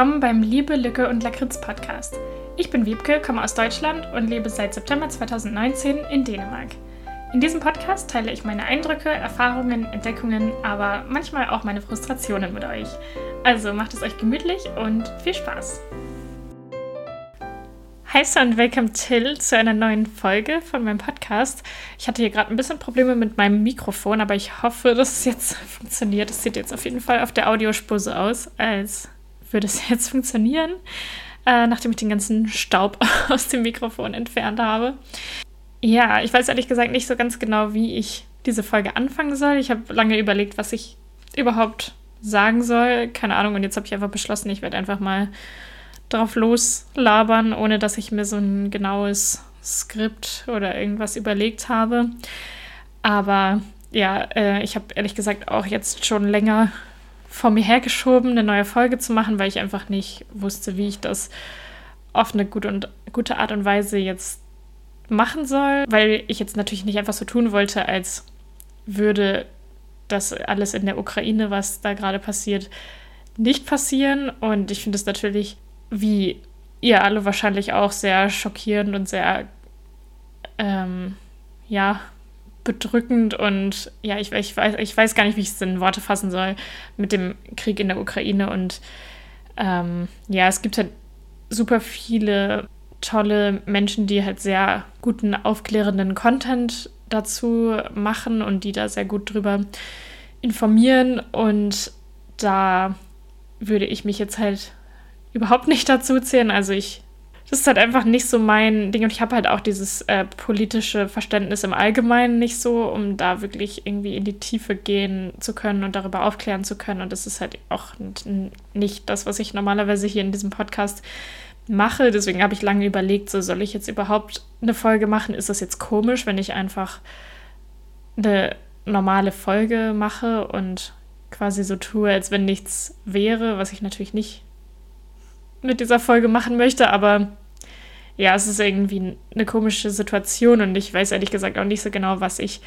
willkommen beim Liebe, Lücke und Lakritz Podcast. Ich bin Wiebke, komme aus Deutschland und lebe seit September 2019 in Dänemark. In diesem Podcast teile ich meine Eindrücke, Erfahrungen, Entdeckungen, aber manchmal auch meine Frustrationen mit euch. Also macht es euch gemütlich und viel Spaß! Hi und welcome Till zu einer neuen Folge von meinem Podcast. Ich hatte hier gerade ein bisschen Probleme mit meinem Mikrofon, aber ich hoffe, dass es jetzt funktioniert. Es sieht jetzt auf jeden Fall auf der Audiospur so aus, als würde es jetzt funktionieren, äh, nachdem ich den ganzen Staub aus dem Mikrofon entfernt habe. Ja, ich weiß ehrlich gesagt nicht so ganz genau, wie ich diese Folge anfangen soll. Ich habe lange überlegt, was ich überhaupt sagen soll. Keine Ahnung. Und jetzt habe ich einfach beschlossen, ich werde einfach mal drauf loslabern, ohne dass ich mir so ein genaues Skript oder irgendwas überlegt habe. Aber ja, äh, ich habe ehrlich gesagt auch jetzt schon länger vor mir hergeschoben, eine neue Folge zu machen, weil ich einfach nicht wusste, wie ich das auf eine gute, und, gute Art und Weise jetzt machen soll, weil ich jetzt natürlich nicht einfach so tun wollte, als würde das alles in der Ukraine, was da gerade passiert, nicht passieren. Und ich finde es natürlich, wie ihr alle wahrscheinlich auch, sehr schockierend und sehr, ähm, ja, bedrückend und ja, ich, ich, weiß, ich weiß gar nicht, wie ich es in Worte fassen soll mit dem Krieg in der Ukraine. Und ähm, ja, es gibt halt super viele tolle Menschen, die halt sehr guten, aufklärenden Content dazu machen und die da sehr gut drüber informieren. Und da würde ich mich jetzt halt überhaupt nicht dazu zählen. Also ich das ist halt einfach nicht so mein Ding. Und ich habe halt auch dieses äh, politische Verständnis im Allgemeinen nicht so, um da wirklich irgendwie in die Tiefe gehen zu können und darüber aufklären zu können. Und das ist halt auch nicht das, was ich normalerweise hier in diesem Podcast mache. Deswegen habe ich lange überlegt, so soll ich jetzt überhaupt eine Folge machen? Ist das jetzt komisch, wenn ich einfach eine normale Folge mache und quasi so tue, als wenn nichts wäre, was ich natürlich nicht mit dieser Folge machen möchte, aber ja, es ist irgendwie eine komische Situation und ich weiß ehrlich gesagt auch nicht so genau, was ich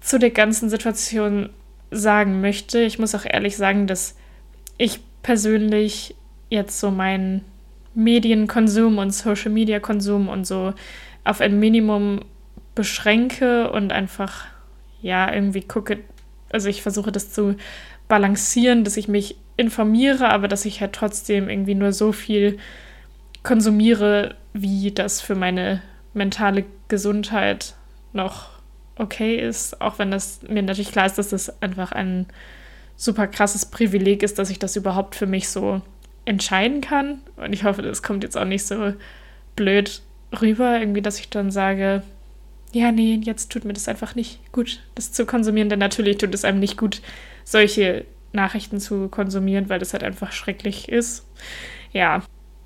zu der ganzen Situation sagen möchte. Ich muss auch ehrlich sagen, dass ich persönlich jetzt so meinen Medienkonsum und Social Media Konsum und so auf ein Minimum beschränke und einfach ja irgendwie gucke, also ich versuche das zu balancieren, dass ich mich informiere, aber dass ich halt trotzdem irgendwie nur so viel konsumiere, wie das für meine mentale Gesundheit noch okay ist, auch wenn das mir natürlich klar ist, dass das einfach ein super krasses Privileg ist, dass ich das überhaupt für mich so entscheiden kann. Und ich hoffe, das kommt jetzt auch nicht so blöd rüber, irgendwie, dass ich dann sage, ja, nee, jetzt tut mir das einfach nicht gut, das zu konsumieren, denn natürlich tut es einem nicht gut, solche Nachrichten zu konsumieren, weil das halt einfach schrecklich ist. Ja,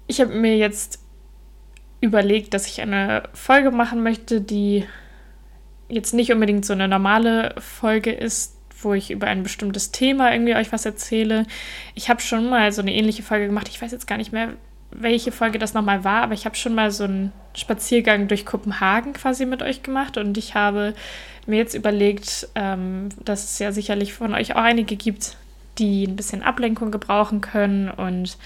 ich habe mir jetzt überlegt, dass ich eine Folge machen möchte, die jetzt nicht unbedingt so eine normale Folge ist, wo ich über ein bestimmtes Thema irgendwie euch was erzähle. Ich habe schon mal so eine ähnliche Folge gemacht. Ich weiß jetzt gar nicht mehr, welche Folge das nochmal war, aber ich habe schon mal so einen Spaziergang durch Kopenhagen quasi mit euch gemacht und ich habe mir jetzt überlegt, ähm, dass es ja sicherlich von euch auch einige gibt, die ein bisschen Ablenkung gebrauchen können und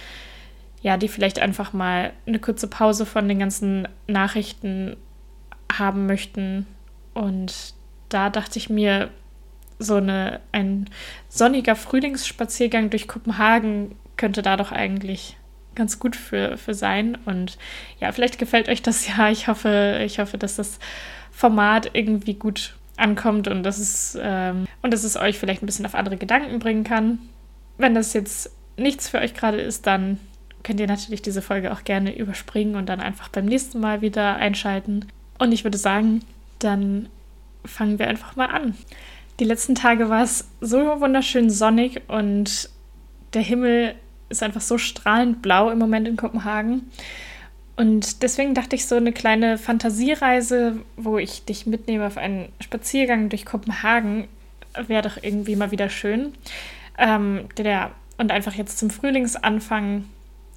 ja, die vielleicht einfach mal eine kurze Pause von den ganzen Nachrichten haben möchten. Und da dachte ich mir, so eine, ein sonniger Frühlingsspaziergang durch Kopenhagen könnte da doch eigentlich ganz gut für, für sein. Und ja, vielleicht gefällt euch das ja. Ich hoffe, ich hoffe, dass das Format irgendwie gut ankommt und dass es, ähm, und dass es euch vielleicht ein bisschen auf andere Gedanken bringen kann. Wenn das jetzt nichts für euch gerade ist, dann könnt ihr natürlich diese Folge auch gerne überspringen und dann einfach beim nächsten Mal wieder einschalten. Und ich würde sagen, dann fangen wir einfach mal an. Die letzten Tage war es so wunderschön sonnig und der Himmel ist einfach so strahlend blau im Moment in Kopenhagen. Und deswegen dachte ich, so eine kleine Fantasiereise, wo ich dich mitnehme auf einen Spaziergang durch Kopenhagen, wäre doch irgendwie mal wieder schön. Ähm, der, und einfach jetzt zum Frühlingsanfang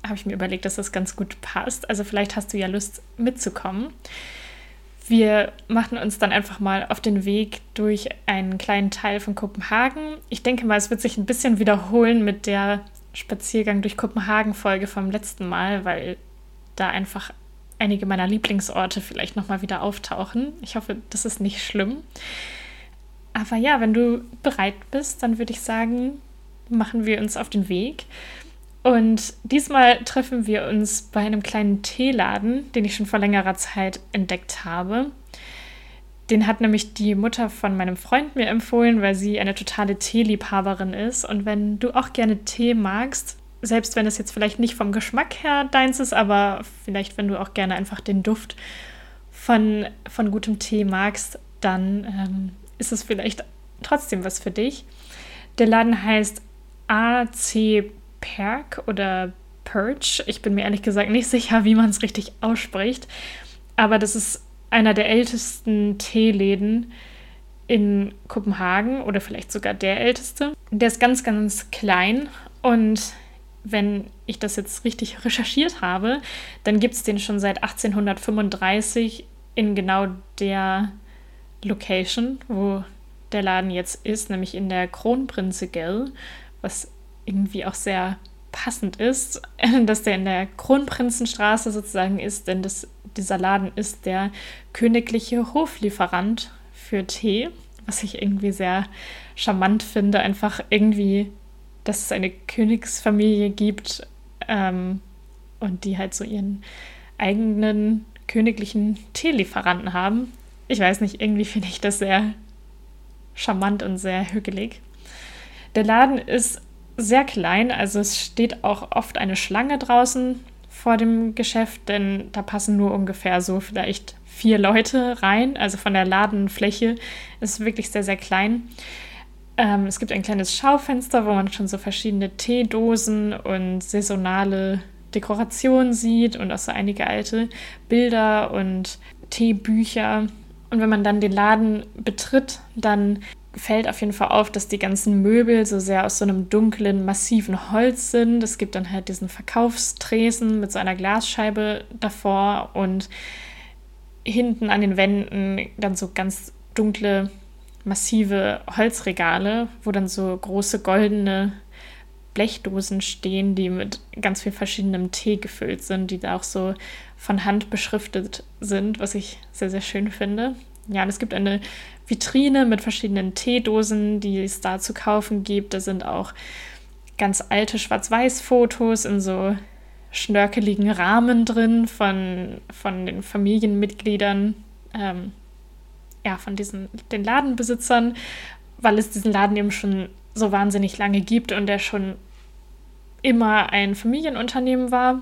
habe ich mir überlegt, dass das ganz gut passt. Also vielleicht hast du ja Lust mitzukommen. Wir machen uns dann einfach mal auf den Weg durch einen kleinen Teil von Kopenhagen. Ich denke mal, es wird sich ein bisschen wiederholen mit der Spaziergang durch Kopenhagen-Folge vom letzten Mal, weil da einfach einige meiner Lieblingsorte vielleicht nochmal wieder auftauchen. Ich hoffe, das ist nicht schlimm. Aber ja, wenn du bereit bist, dann würde ich sagen, machen wir uns auf den Weg. Und diesmal treffen wir uns bei einem kleinen Teeladen, den ich schon vor längerer Zeit entdeckt habe. Den hat nämlich die Mutter von meinem Freund mir empfohlen, weil sie eine totale Teeliebhaberin ist. Und wenn du auch gerne Tee magst, selbst wenn es jetzt vielleicht nicht vom Geschmack her deins ist, aber vielleicht wenn du auch gerne einfach den Duft von, von gutem Tee magst, dann ähm, ist es vielleicht trotzdem was für dich. Der Laden heißt AC Perk oder Perch. Ich bin mir ehrlich gesagt nicht sicher, wie man es richtig ausspricht. Aber das ist einer der ältesten Teeläden in Kopenhagen oder vielleicht sogar der älteste. Der ist ganz, ganz klein und wenn ich das jetzt richtig recherchiert habe, dann gibt es den schon seit 1835 in genau der Location, wo der Laden jetzt ist, nämlich in der Kronprinzegel, was irgendwie auch sehr passend ist, dass der in der Kronprinzenstraße sozusagen ist, denn das, dieser Laden ist der königliche Hoflieferant für Tee, was ich irgendwie sehr charmant finde, einfach irgendwie, dass es eine Königsfamilie gibt ähm, und die halt so ihren eigenen königlichen Teelieferanten haben ich weiß nicht, irgendwie finde ich das sehr charmant und sehr hügelig. Der Laden ist sehr klein, also es steht auch oft eine Schlange draußen vor dem Geschäft, denn da passen nur ungefähr so vielleicht vier Leute rein. Also von der Ladenfläche ist es wirklich sehr, sehr klein. Ähm, es gibt ein kleines Schaufenster, wo man schon so verschiedene Teedosen und saisonale Dekorationen sieht und auch so einige alte Bilder und Teebücher. Und wenn man dann den Laden betritt, dann fällt auf jeden Fall auf, dass die ganzen Möbel so sehr aus so einem dunklen, massiven Holz sind. Es gibt dann halt diesen Verkaufstresen mit so einer Glasscheibe davor und hinten an den Wänden dann so ganz dunkle, massive Holzregale, wo dann so große goldene Blechdosen stehen, die mit ganz viel verschiedenem Tee gefüllt sind, die da auch so von Hand beschriftet sind, was ich sehr, sehr schön finde. Ja, und es gibt eine Vitrine mit verschiedenen Teedosen, die es da zu kaufen gibt. Da sind auch ganz alte Schwarz-Weiß-Fotos in so schnörkeligen Rahmen drin von, von den Familienmitgliedern, ähm, ja, von diesen, den Ladenbesitzern, weil es diesen Laden eben schon so wahnsinnig lange gibt und der schon immer ein Familienunternehmen war.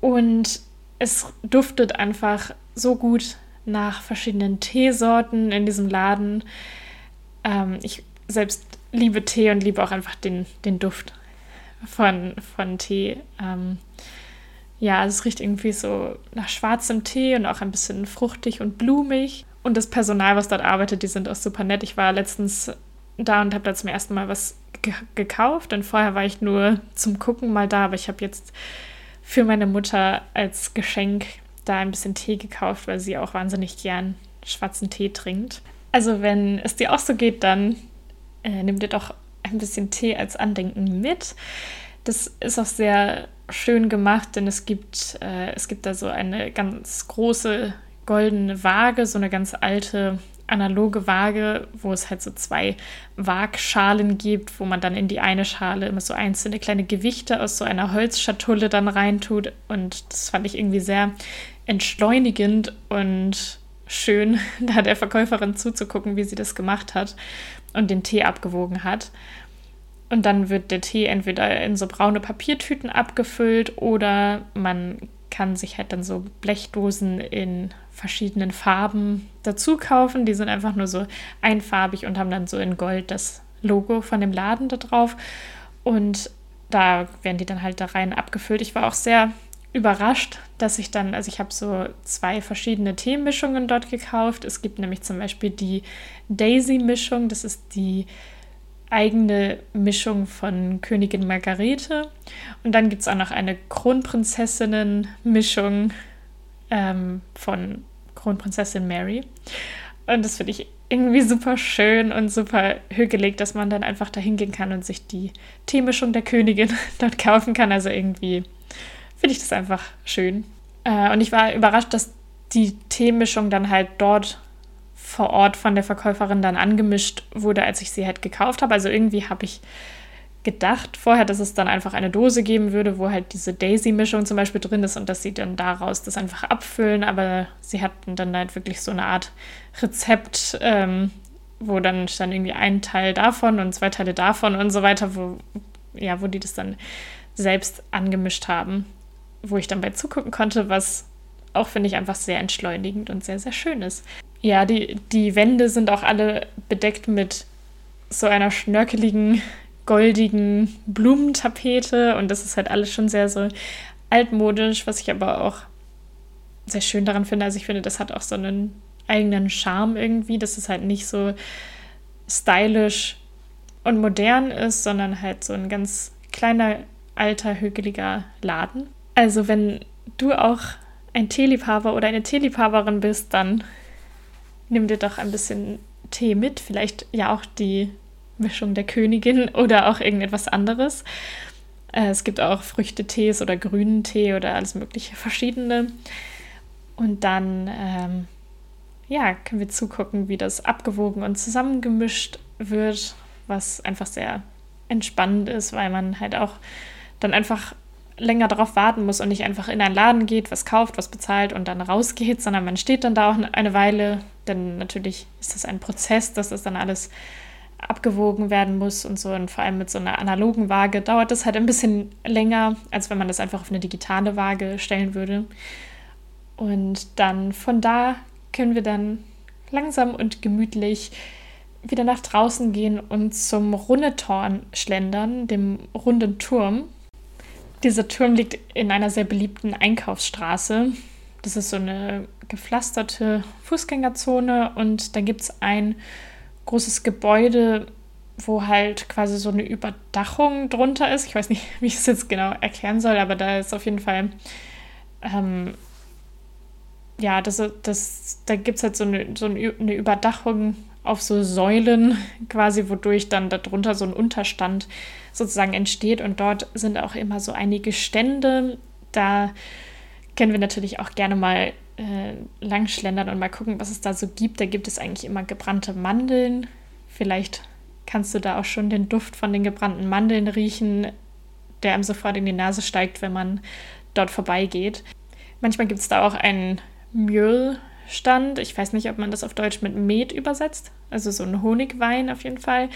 Und es duftet einfach so gut nach verschiedenen Teesorten in diesem Laden. Ähm, ich selbst liebe Tee und liebe auch einfach den, den Duft von, von Tee. Ähm, ja, es riecht irgendwie so nach schwarzem Tee und auch ein bisschen fruchtig und blumig. Und das Personal, was dort arbeitet, die sind auch super nett. Ich war letztens da und habe da zum ersten Mal was ge gekauft. Und vorher war ich nur zum Gucken mal da, aber ich habe jetzt für meine Mutter als Geschenk da ein bisschen Tee gekauft, weil sie auch wahnsinnig gern schwarzen Tee trinkt. Also wenn es dir auch so geht, dann äh, nimm dir doch ein bisschen Tee als Andenken mit. Das ist auch sehr schön gemacht, denn es gibt, äh, es gibt da so eine ganz große goldene Waage, so eine ganz alte analoge Waage, wo es halt so zwei Waagschalen gibt, wo man dann in die eine Schale immer so einzelne kleine Gewichte aus so einer Holzschatulle dann reintut. Und das fand ich irgendwie sehr entschleunigend und schön, da der Verkäuferin zuzugucken, wie sie das gemacht hat und den Tee abgewogen hat. Und dann wird der Tee entweder in so braune Papiertüten abgefüllt oder man kann sich halt dann so Blechdosen in verschiedenen Farben dazu kaufen. Die sind einfach nur so einfarbig und haben dann so in Gold das Logo von dem Laden da drauf. Und da werden die dann halt da rein abgefüllt. Ich war auch sehr überrascht, dass ich dann, also ich habe so zwei verschiedene Teemischungen dort gekauft. Es gibt nämlich zum Beispiel die Daisy-Mischung, das ist die eigene Mischung von Königin Margarete. Und dann gibt es auch noch eine Kronprinzessinnen-Mischung ähm, von Kronprinzessin Mary. Und das finde ich irgendwie super schön und super hügelig, dass man dann einfach da hingehen kann und sich die Teemischung der Königin dort kaufen kann. Also irgendwie finde ich das einfach schön. Äh, und ich war überrascht, dass die Teemischung dann halt dort vor Ort von der Verkäuferin dann angemischt wurde, als ich sie halt gekauft habe. Also irgendwie habe ich gedacht vorher, dass es dann einfach eine Dose geben würde, wo halt diese Daisy-Mischung zum Beispiel drin ist und dass sie dann daraus das einfach abfüllen. Aber sie hatten dann halt wirklich so eine Art Rezept, ähm, wo dann stand irgendwie ein Teil davon und zwei Teile davon und so weiter, wo, ja, wo die das dann selbst angemischt haben, wo ich dann bei zugucken konnte, was auch, finde ich, einfach sehr entschleunigend und sehr, sehr schön ist. Ja, die, die Wände sind auch alle bedeckt mit so einer schnörkeligen goldigen Blumentapete und das ist halt alles schon sehr so altmodisch, was ich aber auch sehr schön daran finde. Also ich finde, das hat auch so einen eigenen Charme irgendwie, dass es halt nicht so stylisch und modern ist, sondern halt so ein ganz kleiner, alter, hügeliger Laden. Also wenn du auch ein Teeliebhaber oder eine Teeliebhaberin bist, dann nimm dir doch ein bisschen Tee mit, vielleicht ja auch die Mischung der Königin oder auch irgendetwas anderes. Äh, es gibt auch Früchtetees oder grünen Tee oder alles mögliche verschiedene. Und dann, ähm, ja, können wir zugucken, wie das abgewogen und zusammengemischt wird, was einfach sehr entspannend ist, weil man halt auch dann einfach länger darauf warten muss und nicht einfach in einen Laden geht, was kauft, was bezahlt und dann rausgeht, sondern man steht dann da auch eine Weile, denn natürlich ist das ein Prozess, dass das dann alles abgewogen werden muss und so. Und vor allem mit so einer analogen Waage dauert das halt ein bisschen länger, als wenn man das einfach auf eine digitale Waage stellen würde. Und dann von da können wir dann langsam und gemütlich wieder nach draußen gehen und zum Rundetorn schlendern, dem runden Turm. Dieser Turm liegt in einer sehr beliebten Einkaufsstraße. Das ist so eine gepflasterte Fußgängerzone und da gibt es ein großes Gebäude, wo halt quasi so eine Überdachung drunter ist. Ich weiß nicht, wie ich es jetzt genau erklären soll, aber da ist auf jeden Fall, ähm, ja, das, das, da gibt es halt so eine, so eine Überdachung auf so Säulen quasi, wodurch dann darunter so ein Unterstand sozusagen entsteht. Und dort sind auch immer so einige Stände. Da können wir natürlich auch gerne mal äh, langschlendern und mal gucken, was es da so gibt. Da gibt es eigentlich immer gebrannte Mandeln. Vielleicht kannst du da auch schon den Duft von den gebrannten Mandeln riechen, der einem sofort in die Nase steigt, wenn man dort vorbeigeht. Manchmal gibt es da auch einen Mjöl-Stand. Ich weiß nicht, ob man das auf Deutsch mit Met übersetzt. Also so ein Honigwein auf jeden Fall.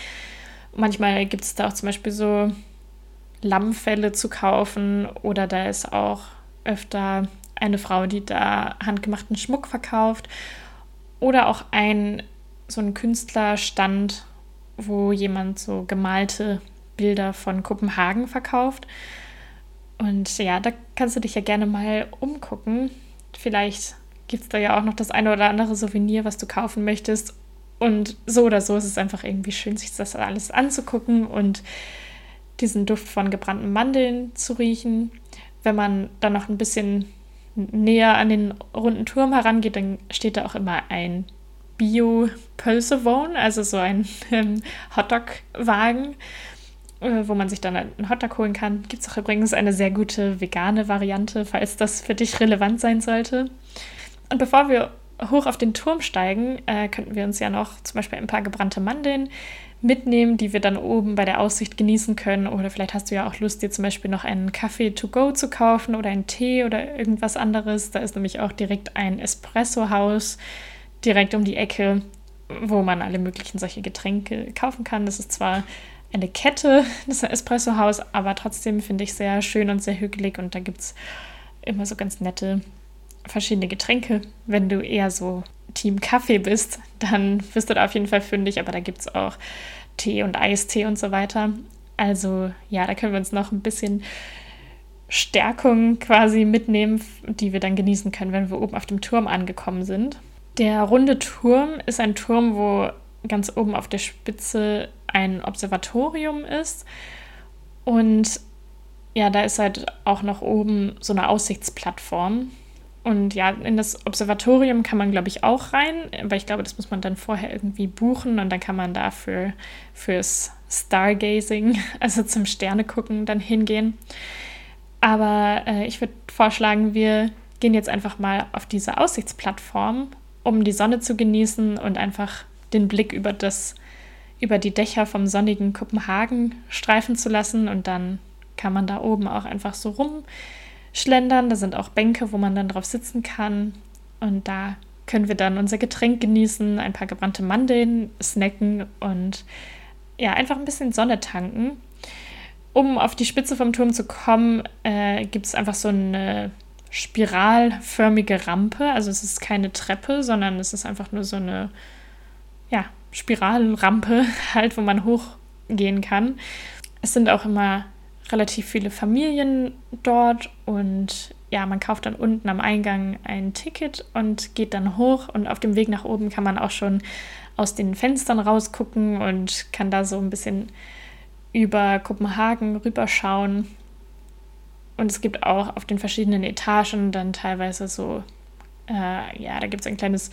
Manchmal gibt es da auch zum Beispiel so Lammfelle zu kaufen oder da ist auch öfter eine Frau, die da handgemachten Schmuck verkauft oder auch ein so ein Künstlerstand, wo jemand so gemalte Bilder von Kopenhagen verkauft. Und ja, da kannst du dich ja gerne mal umgucken. Vielleicht gibt es da ja auch noch das eine oder andere Souvenir, was du kaufen möchtest. Und so oder so ist es einfach irgendwie schön, sich das alles anzugucken und diesen Duft von gebrannten Mandeln zu riechen. Wenn man dann noch ein bisschen näher an den runden Turm herangeht, dann steht da auch immer ein Bio-Pölsewohn, also so ein ähm, Hotdog-Wagen, äh, wo man sich dann einen Hotdog holen kann. Gibt es auch übrigens eine sehr gute vegane Variante, falls das für dich relevant sein sollte. Und bevor wir hoch auf den Turm steigen, äh, könnten wir uns ja noch zum Beispiel ein paar gebrannte Mandeln mitnehmen, die wir dann oben bei der Aussicht genießen können. Oder vielleicht hast du ja auch Lust, dir zum Beispiel noch einen Kaffee to go zu kaufen oder einen Tee oder irgendwas anderes. Da ist nämlich auch direkt ein Espresso-Haus direkt um die Ecke, wo man alle möglichen solche Getränke kaufen kann. Das ist zwar eine Kette, das ist ein Espresso-Haus, aber trotzdem finde ich sehr schön und sehr hügelig und da gibt es immer so ganz nette verschiedene Getränke. Wenn du eher so Team Kaffee bist, dann wirst du da auf jeden Fall fündig, aber da gibt es auch Tee und Eistee und so weiter. Also ja, da können wir uns noch ein bisschen Stärkung quasi mitnehmen, die wir dann genießen können, wenn wir oben auf dem Turm angekommen sind. Der runde Turm ist ein Turm, wo ganz oben auf der Spitze ein Observatorium ist. Und ja, da ist halt auch noch oben so eine Aussichtsplattform. Und ja, in das Observatorium kann man, glaube ich, auch rein, aber ich glaube, das muss man dann vorher irgendwie buchen und dann kann man dafür fürs Stargazing, also zum Sterne gucken, dann hingehen. Aber äh, ich würde vorschlagen, wir gehen jetzt einfach mal auf diese Aussichtsplattform, um die Sonne zu genießen und einfach den Blick über das über die Dächer vom sonnigen Kopenhagen streifen zu lassen und dann kann man da oben auch einfach so rumschlendern. Da sind auch Bänke, wo man dann drauf sitzen kann und da können wir dann unser Getränk genießen, ein paar gebrannte Mandeln snacken und ja, einfach ein bisschen Sonne tanken. Um auf die Spitze vom Turm zu kommen, äh, gibt es einfach so eine spiralförmige Rampe. Also es ist keine Treppe, sondern es ist einfach nur so eine ja, Spiralrampe, halt, wo man hochgehen kann. Es sind auch immer relativ viele Familien dort und ja, man kauft dann unten am Eingang ein Ticket und geht dann hoch und auf dem Weg nach oben kann man auch schon aus den Fenstern rausgucken und kann da so ein bisschen über Kopenhagen rüberschauen. Und es gibt auch auf den verschiedenen Etagen dann teilweise so, äh, ja, da gibt es ein kleines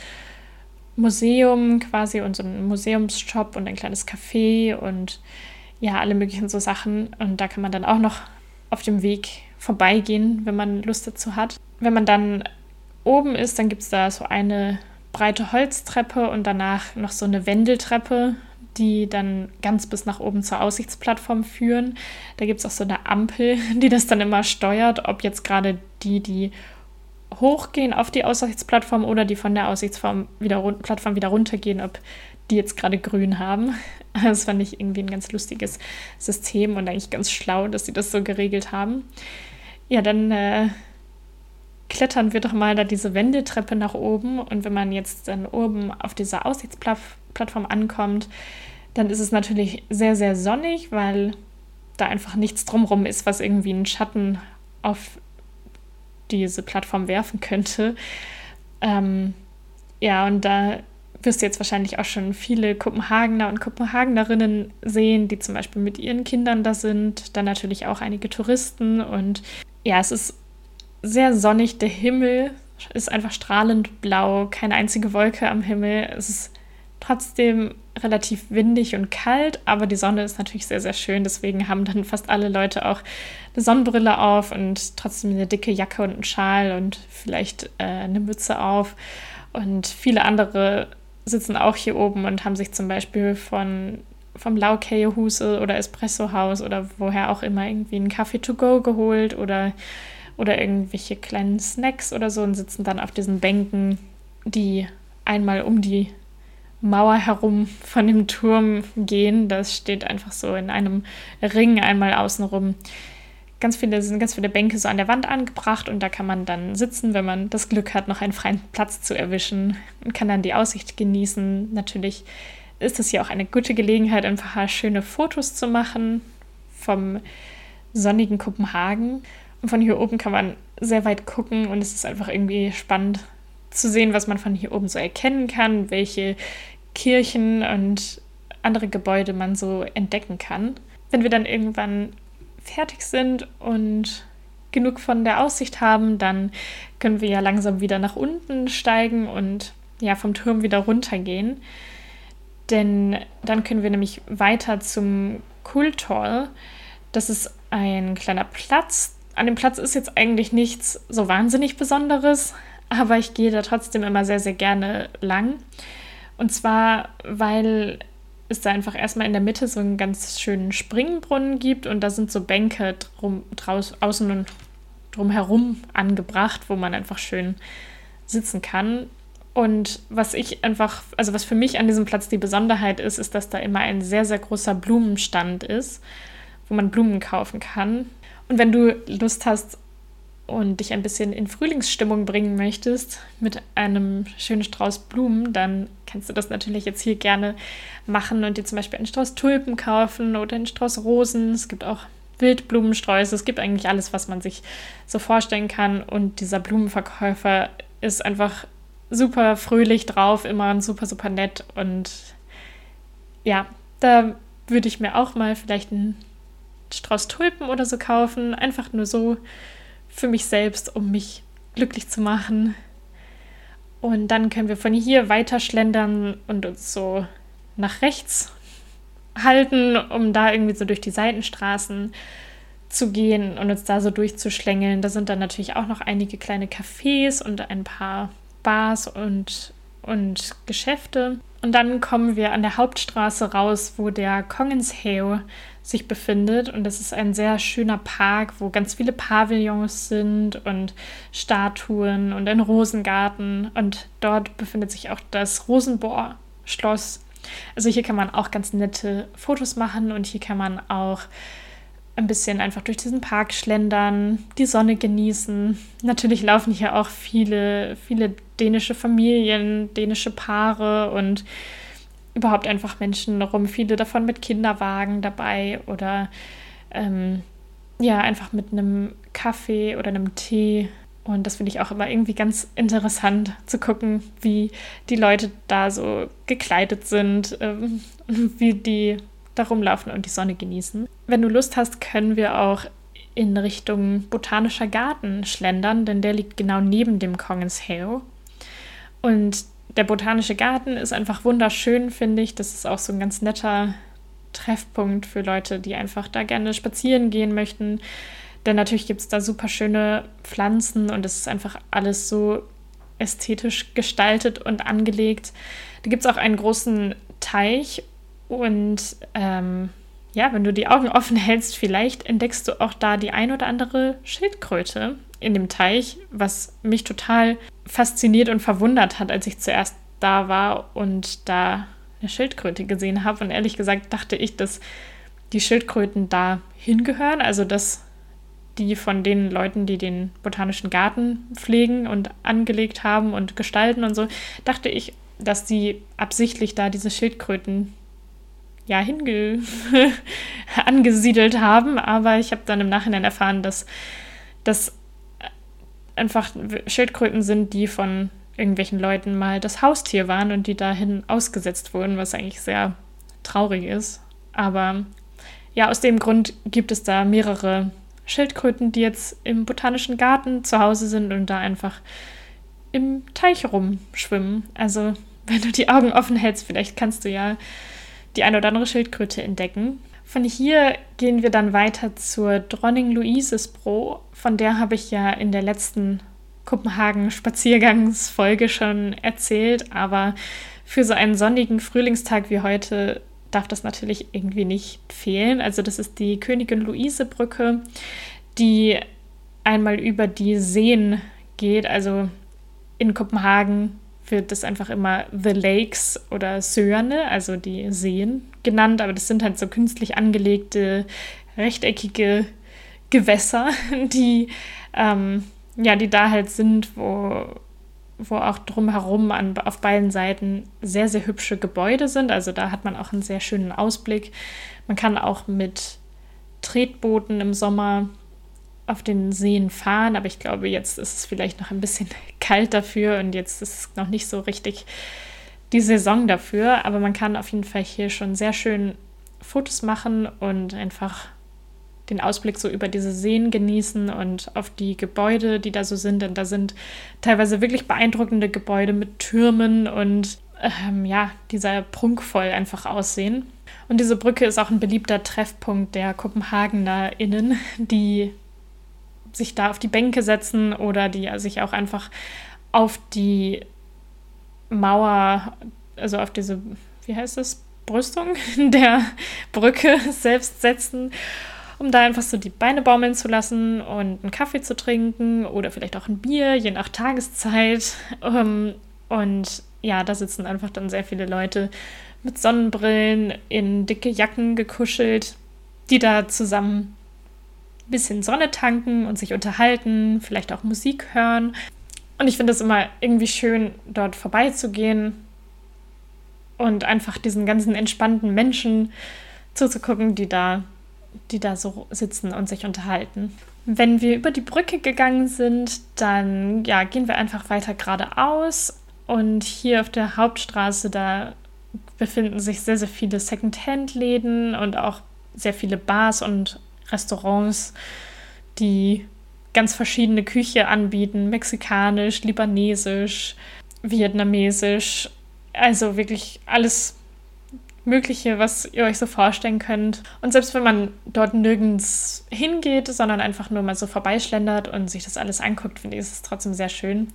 Museum quasi und so einen Museumsshop und ein kleines Café und ja, alle möglichen so Sachen. Und da kann man dann auch noch auf dem Weg vorbeigehen, wenn man Lust dazu hat. Wenn man dann oben ist, dann gibt es da so eine breite Holztreppe und danach noch so eine Wendeltreppe, die dann ganz bis nach oben zur Aussichtsplattform führen. Da gibt es auch so eine Ampel, die das dann immer steuert, ob jetzt gerade die, die hochgehen auf die Aussichtsplattform oder die von der Aussichtsplattform wieder, Plattform wieder runtergehen, ob die jetzt gerade grün haben. Das fand ich irgendwie ein ganz lustiges System und eigentlich ganz schlau, dass sie das so geregelt haben. Ja, dann äh, klettern wir doch mal da diese Wendeltreppe nach oben und wenn man jetzt dann oben auf dieser Aussichtsplattform ankommt, dann ist es natürlich sehr, sehr sonnig, weil da einfach nichts drumrum ist, was irgendwie einen Schatten auf diese Plattform werfen könnte. Ähm, ja, und da wirst du jetzt wahrscheinlich auch schon viele Kopenhagener und Kopenhagenerinnen sehen, die zum Beispiel mit ihren Kindern da sind. Dann natürlich auch einige Touristen. Und ja, es ist sehr sonnig. Der Himmel ist einfach strahlend blau, keine einzige Wolke am Himmel. Es ist trotzdem relativ windig und kalt, aber die Sonne ist natürlich sehr, sehr schön. Deswegen haben dann fast alle Leute auch eine Sonnenbrille auf und trotzdem eine dicke Jacke und einen Schal und vielleicht äh, eine Mütze auf. Und viele andere sitzen auch hier oben und haben sich zum Beispiel von vom Laukehuse oder Espresso Haus oder woher auch immer irgendwie einen Kaffee to go geholt oder, oder irgendwelche kleinen Snacks oder so und sitzen dann auf diesen Bänken, die einmal um die Mauer herum von dem Turm gehen. Das steht einfach so in einem Ring einmal außenrum. Ganz viele sind ganz viele Bänke so an der Wand angebracht und da kann man dann sitzen, wenn man das Glück hat, noch einen freien Platz zu erwischen und kann dann die Aussicht genießen. Natürlich ist es hier auch eine gute Gelegenheit, ein paar schöne Fotos zu machen vom sonnigen Kopenhagen. Und von hier oben kann man sehr weit gucken und es ist einfach irgendwie spannend, zu sehen, was man von hier oben so erkennen kann, welche Kirchen und andere Gebäude man so entdecken kann. Wenn wir dann irgendwann fertig sind und genug von der Aussicht haben, dann können wir ja langsam wieder nach unten steigen und ja vom Turm wieder runtergehen. Denn dann können wir nämlich weiter zum Kultor. Das ist ein kleiner Platz. An dem Platz ist jetzt eigentlich nichts so wahnsinnig Besonderes, aber ich gehe da trotzdem immer sehr, sehr gerne lang. Und zwar, weil es da einfach erstmal in der Mitte so einen ganz schönen Springbrunnen gibt und da sind so Bänke drum, draus, außen und drumherum angebracht, wo man einfach schön sitzen kann. Und was ich einfach, also was für mich an diesem Platz die Besonderheit ist, ist, dass da immer ein sehr, sehr großer Blumenstand ist, wo man Blumen kaufen kann. Und wenn du Lust hast, und dich ein bisschen in Frühlingsstimmung bringen möchtest mit einem schönen Strauß Blumen, dann kannst du das natürlich jetzt hier gerne machen und dir zum Beispiel einen Strauß Tulpen kaufen oder einen Strauß Rosen. Es gibt auch Wildblumensträuße. Es gibt eigentlich alles, was man sich so vorstellen kann. Und dieser Blumenverkäufer ist einfach super fröhlich drauf, immer super, super nett. Und ja, da würde ich mir auch mal vielleicht einen Strauß Tulpen oder so kaufen. Einfach nur so für mich selbst, um mich glücklich zu machen. Und dann können wir von hier weiter schlendern und uns so nach rechts halten, um da irgendwie so durch die Seitenstraßen zu gehen und uns da so durchzuschlängeln. Da sind dann natürlich auch noch einige kleine Cafés und ein paar Bars und, und Geschäfte. Und dann kommen wir an der Hauptstraße raus, wo der Kongenshae sich befindet. Und das ist ein sehr schöner Park, wo ganz viele Pavillons sind und Statuen und ein Rosengarten. Und dort befindet sich auch das Rosenbohr-Schloss. Also hier kann man auch ganz nette Fotos machen und hier kann man auch ein bisschen einfach durch diesen Park schlendern, die Sonne genießen. Natürlich laufen hier auch viele, viele dänische Familien, dänische Paare und überhaupt einfach Menschen rum, viele davon mit Kinderwagen dabei oder ähm, ja, einfach mit einem Kaffee oder einem Tee. Und das finde ich auch immer irgendwie ganz interessant zu gucken, wie die Leute da so gekleidet sind, ähm, wie die da rumlaufen und die Sonne genießen. Wenn du Lust hast, können wir auch in Richtung Botanischer Garten schlendern, denn der liegt genau neben dem Kongens Hale. Und der Botanische Garten ist einfach wunderschön, finde ich. Das ist auch so ein ganz netter Treffpunkt für Leute, die einfach da gerne spazieren gehen möchten. Denn natürlich gibt es da super schöne Pflanzen und es ist einfach alles so ästhetisch gestaltet und angelegt. Da gibt es auch einen großen Teich und ähm, ja, wenn du die Augen offen hältst, vielleicht entdeckst du auch da die ein oder andere Schildkröte in dem Teich, was mich total fasziniert und verwundert hat, als ich zuerst da war und da eine Schildkröte gesehen habe. Und ehrlich gesagt dachte ich, dass die Schildkröten da hingehören, also dass die von den Leuten, die den botanischen Garten pflegen und angelegt haben und gestalten und so, dachte ich, dass die absichtlich da diese Schildkröten ja hinge angesiedelt haben. Aber ich habe dann im Nachhinein erfahren, dass das einfach Schildkröten sind, die von irgendwelchen Leuten mal das Haustier waren und die dahin ausgesetzt wurden, was eigentlich sehr traurig ist. Aber ja, aus dem Grund gibt es da mehrere Schildkröten, die jetzt im botanischen Garten zu Hause sind und da einfach im Teich rumschwimmen. Also, wenn du die Augen offen hältst, vielleicht kannst du ja die eine oder andere Schildkröte entdecken. Von hier gehen wir dann weiter zur Dronning Louises Bro. Von der habe ich ja in der letzten Kopenhagen-Spaziergangsfolge schon erzählt, aber für so einen sonnigen Frühlingstag wie heute darf das natürlich irgendwie nicht fehlen. Also das ist die Königin Luise Brücke, die einmal über die Seen geht. Also in Kopenhagen wird das einfach immer The Lakes oder Söerne, also die Seen genannt, aber das sind halt so künstlich angelegte, rechteckige Gewässer, die, ähm, ja, die da halt sind, wo, wo auch drumherum an, auf beiden Seiten sehr, sehr hübsche Gebäude sind. Also da hat man auch einen sehr schönen Ausblick. Man kann auch mit Tretbooten im Sommer auf den Seen fahren, aber ich glaube, jetzt ist es vielleicht noch ein bisschen kalt dafür und jetzt ist es noch nicht so richtig die Saison dafür. Aber man kann auf jeden Fall hier schon sehr schön Fotos machen und einfach den Ausblick so über diese Seen genießen und auf die Gebäude, die da so sind. Denn da sind teilweise wirklich beeindruckende Gebäude mit Türmen und ähm, ja, dieser prunkvoll einfach aussehen. Und diese Brücke ist auch ein beliebter Treffpunkt der KopenhagenerInnen, die sich da auf die Bänke setzen oder die sich auch einfach auf die Mauer, also auf diese, wie heißt das, Brüstung der Brücke selbst setzen, um da einfach so die Beine baumeln zu lassen und einen Kaffee zu trinken oder vielleicht auch ein Bier, je nach Tageszeit. Ähm, und ja, da sitzen einfach dann sehr viele Leute mit Sonnenbrillen in dicke Jacken gekuschelt, die da zusammen ein bisschen Sonne tanken und sich unterhalten, vielleicht auch Musik hören. Und ich finde es immer irgendwie schön, dort vorbeizugehen und einfach diesen ganzen entspannten Menschen zuzugucken, die da, die da so sitzen und sich unterhalten. Wenn wir über die Brücke gegangen sind, dann ja, gehen wir einfach weiter geradeaus. Und hier auf der Hauptstraße, da befinden sich sehr, sehr viele Secondhand-Läden und auch sehr viele Bars und Restaurants, die ganz verschiedene Küche anbieten: mexikanisch, libanesisch, vietnamesisch. Also wirklich alles Mögliche, was ihr euch so vorstellen könnt. Und selbst wenn man dort nirgends hingeht, sondern einfach nur mal so vorbeischlendert und sich das alles anguckt, finde ich, es trotzdem sehr schön.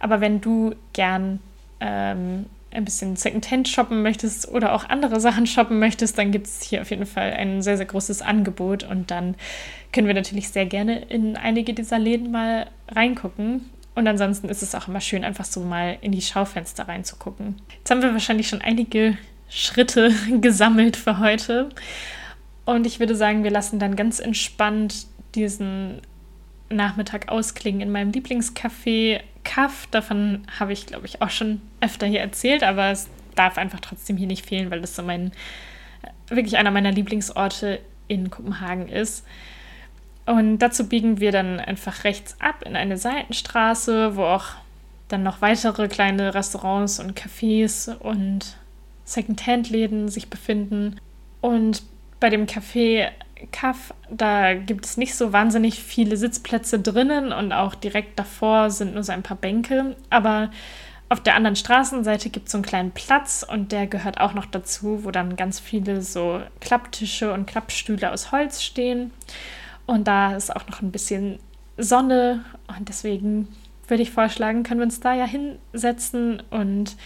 Aber wenn du gern ähm, ein bisschen Secondhand shoppen möchtest oder auch andere Sachen shoppen möchtest, dann gibt es hier auf jeden Fall ein sehr, sehr großes Angebot und dann können wir natürlich sehr gerne in einige dieser Läden mal reingucken. Und ansonsten ist es auch immer schön, einfach so mal in die Schaufenster reinzugucken. Jetzt haben wir wahrscheinlich schon einige Schritte gesammelt für heute. Und ich würde sagen, wir lassen dann ganz entspannt diesen Nachmittag ausklingen in meinem Lieblingscafé Kaff. Davon habe ich, glaube ich, auch schon öfter hier erzählt, aber es darf einfach trotzdem hier nicht fehlen, weil das so mein, wirklich einer meiner Lieblingsorte in Kopenhagen ist. Und dazu biegen wir dann einfach rechts ab in eine Seitenstraße, wo auch dann noch weitere kleine Restaurants und Cafés und Secondhand-Läden sich befinden. Und bei dem Café Kaff, da gibt es nicht so wahnsinnig viele Sitzplätze drinnen und auch direkt davor sind nur so ein paar Bänke. Aber auf der anderen Straßenseite gibt es so einen kleinen Platz und der gehört auch noch dazu, wo dann ganz viele so Klapptische und Klappstühle aus Holz stehen. Und da ist auch noch ein bisschen Sonne und deswegen würde ich vorschlagen, können wir uns da ja hinsetzen und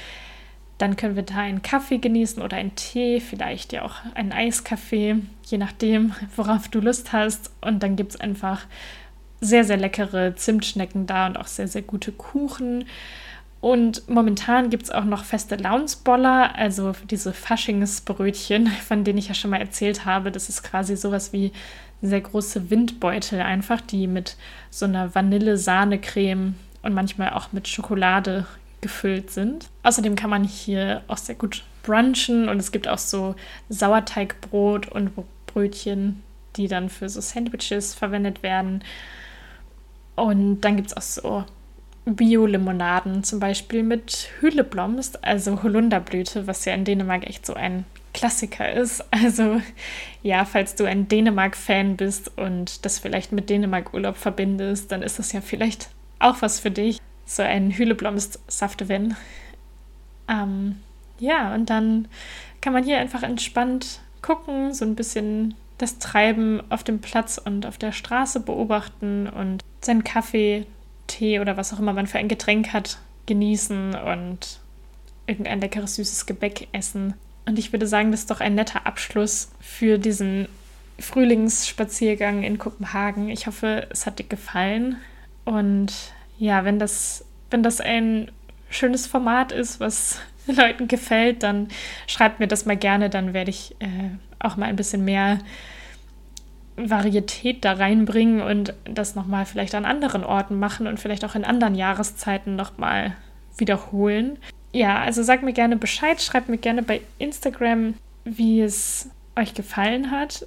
dann können wir da einen Kaffee genießen oder einen Tee, vielleicht ja auch einen Eiskaffee, je nachdem, worauf du Lust hast. Und dann gibt es einfach sehr, sehr leckere Zimtschnecken da und auch sehr, sehr gute Kuchen. Und momentan gibt es auch noch feste Launsboller, also diese Faschingsbrötchen, von denen ich ja schon mal erzählt habe. Das ist quasi sowas wie sehr große Windbeutel einfach, die mit so einer Vanille-Sahne-Creme und manchmal auch mit Schokolade gefüllt sind. Außerdem kann man hier auch sehr gut brunchen und es gibt auch so Sauerteigbrot und Brötchen, die dann für so Sandwiches verwendet werden. Und dann gibt es auch so Bio-Limonaden, zum Beispiel mit Hüleblomst, also Holunderblüte, was ja in Dänemark echt so ein Klassiker ist. Also ja, falls du ein Dänemark-Fan bist und das vielleicht mit Dänemark-Urlaub verbindest, dann ist das ja vielleicht auch was für dich so ein Hühleblomst-Saftewen. Ähm, ja, und dann kann man hier einfach entspannt gucken, so ein bisschen das Treiben auf dem Platz und auf der Straße beobachten und seinen Kaffee, Tee oder was auch immer man für ein Getränk hat, genießen und irgendein leckeres, süßes Gebäck essen. Und ich würde sagen, das ist doch ein netter Abschluss für diesen Frühlingsspaziergang in Kopenhagen. Ich hoffe, es hat dir gefallen. Und ja, wenn das, wenn das ein schönes Format ist, was Leuten gefällt, dann schreibt mir das mal gerne, dann werde ich äh, auch mal ein bisschen mehr Varietät da reinbringen und das nochmal vielleicht an anderen Orten machen und vielleicht auch in anderen Jahreszeiten nochmal wiederholen. Ja, also sagt mir gerne Bescheid, schreibt mir gerne bei Instagram, wie es euch gefallen hat.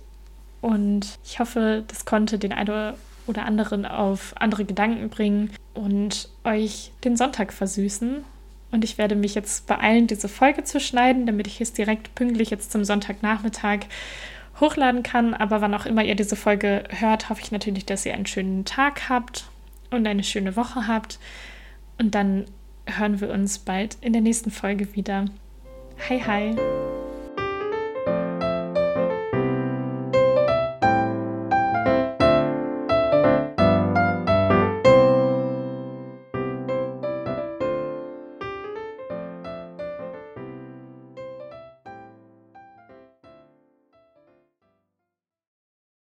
Und ich hoffe, das konnte den einen oder anderen auf andere Gedanken bringen und euch den Sonntag versüßen. Und ich werde mich jetzt beeilen, diese Folge zu schneiden, damit ich es direkt pünktlich jetzt zum Sonntagnachmittag hochladen kann. Aber wann auch immer ihr diese Folge hört, hoffe ich natürlich, dass ihr einen schönen Tag habt und eine schöne Woche habt. Und dann hören wir uns bald in der nächsten Folge wieder. Hi, hi!